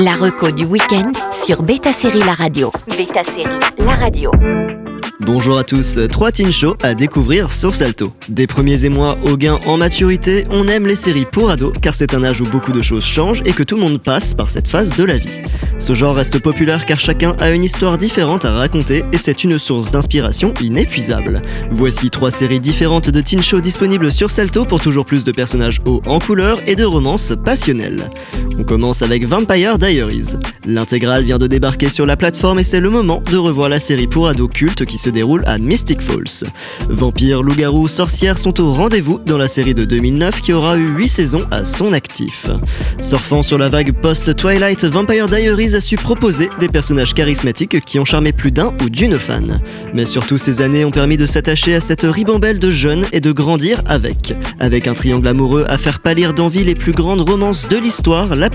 La reco du week-end sur Beta Série La Radio. Beta Série La Radio. Bonjour à tous, trois teen shows à découvrir sur Salto. Des premiers émois au gain en maturité, on aime les séries pour ados car c'est un âge où beaucoup de choses changent et que tout le monde passe par cette phase de la vie. Ce genre reste populaire car chacun a une histoire différente à raconter et c'est une source d'inspiration inépuisable. Voici trois séries différentes de teen shows disponibles sur Salto pour toujours plus de personnages hauts en couleur et de romances passionnelles. Commence avec Vampire Diaries. L'intégrale vient de débarquer sur la plateforme et c'est le moment de revoir la série pour ados culte qui se déroule à Mystic Falls. Vampires, loups-garous, sorcières sont au rendez-vous dans la série de 2009 qui aura eu 8 saisons à son actif. Surfant sur la vague post-Twilight, Vampire Diaries a su proposer des personnages charismatiques qui ont charmé plus d'un ou d'une fan. Mais surtout ces années ont permis de s'attacher à cette ribambelle de jeunes et de grandir avec. Avec un triangle amoureux à faire pâlir d'envie les plus grandes romances de l'histoire, la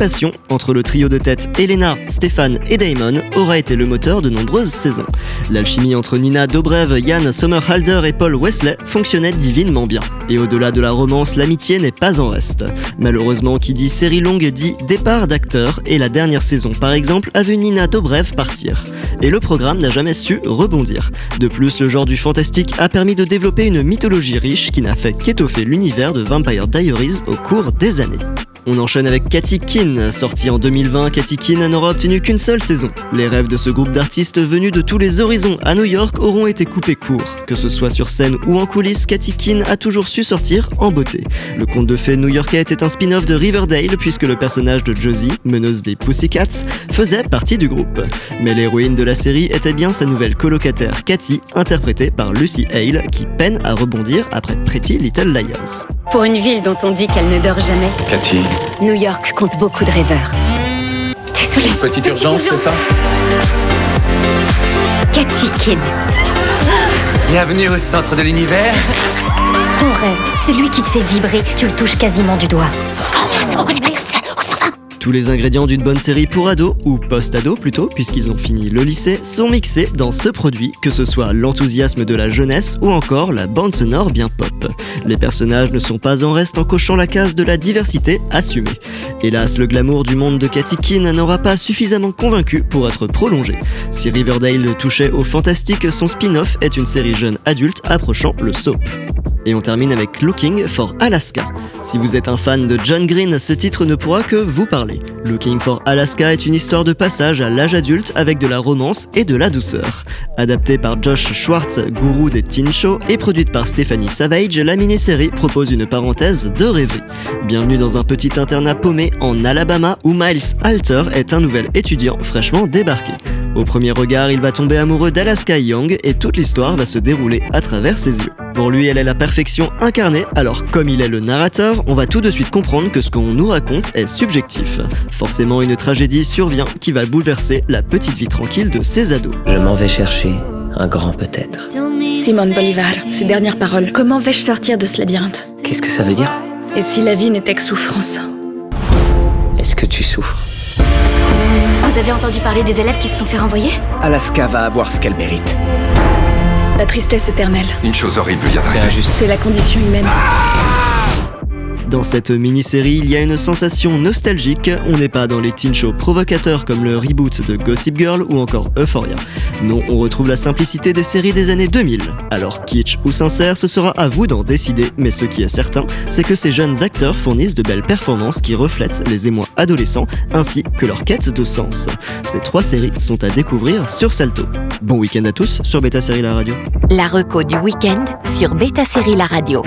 entre le trio de tête Elena, Stéphane et Damon aura été le moteur de nombreuses saisons. L'alchimie entre Nina Dobrev, Yann Sommerhalder et Paul Wesley fonctionnait divinement bien. Et au-delà de la romance, l'amitié n'est pas en reste. Malheureusement, qui dit série longue dit départ d'acteurs, et la dernière saison par exemple a vu Nina Dobrev partir. Et le programme n'a jamais su rebondir. De plus, le genre du fantastique a permis de développer une mythologie riche qui n'a fait qu'étoffer l'univers de Vampire Diaries au cours des années. On enchaîne avec Cathy Keane. Sorti en 2020, Cathy Keane n'aura obtenu qu'une seule saison. Les rêves de ce groupe d'artistes venus de tous les horizons à New York auront été coupés court. Que ce soit sur scène ou en coulisses, Cathy Keane a toujours su sortir en beauté. Le conte de fées new-yorkais était un spin-off de Riverdale puisque le personnage de Josie, meneuse des Pussycats, faisait partie du groupe. Mais l'héroïne de la série était bien sa nouvelle colocataire Cathy, interprétée par Lucy Hale, qui peine à rebondir après Pretty Little Liars. Pour une ville dont on dit qu'elle ne dort jamais, Cathy, New York compte beaucoup de rêveurs. Désolée. petite urgence, c'est ça Cathy Kidd. Bienvenue au centre de l'univers. Ton rêve, celui qui te fait vibrer, tu le touches quasiment du doigt. Tous les ingrédients d'une bonne série pour ados, ou post-ados plutôt, puisqu'ils ont fini le lycée, sont mixés dans ce produit, que ce soit l'enthousiasme de la jeunesse ou encore la bande sonore bien pop. Les personnages ne sont pas en reste en cochant la case de la diversité assumée. Hélas, le glamour du monde de Cathy Keane n'aura pas suffisamment convaincu pour être prolongé. Si Riverdale touchait au fantastique, son spin-off est une série jeune adulte approchant le soap. Et on termine avec Looking for Alaska. Si vous êtes un fan de John Green, ce titre ne pourra que vous parler. Looking for Alaska est une histoire de passage à l'âge adulte avec de la romance et de la douceur. Adaptée par Josh Schwartz, gourou des teen shows, et produite par Stephanie Savage, la mini-série propose une parenthèse de rêverie. Bienvenue dans un petit internat paumé en Alabama où Miles Alter est un nouvel étudiant fraîchement débarqué. Au premier regard, il va tomber amoureux d'Alaska Young et toute l'histoire va se dérouler à travers ses yeux. Pour lui, elle est la perfection incarnée, alors comme il est le narrateur, on va tout de suite comprendre que ce qu'on nous raconte est subjectif. Forcément, une tragédie survient qui va bouleverser la petite vie tranquille de ses ados. Je m'en vais chercher un grand peut-être. Simone Bolivar, ces dernières paroles. Comment vais-je sortir de ce labyrinthe? Qu'est-ce que ça veut dire? Et si la vie n'était que souffrance? Est-ce que tu souffres? Vous avez entendu parler des élèves qui se sont fait renvoyer? Alaska va avoir ce qu'elle mérite. La tristesse éternelle. Une chose horrible vient C'est injuste. C'est la condition humaine. Dans cette mini-série, il y a une sensation nostalgique. On n'est pas dans les teen shows provocateurs comme le reboot de Gossip Girl ou encore Euphoria. Non, on retrouve la simplicité des séries des années 2000. Alors kitsch ou sincère, ce sera à vous d'en décider, mais ce qui est certain, c'est que ces jeunes acteurs fournissent de belles performances qui reflètent les émois adolescents ainsi que leur quête de sens. Ces trois séries sont à découvrir sur Salto. Bon week-end à tous sur Beta Série La Radio. La reco du week-end sur Beta Série La Radio.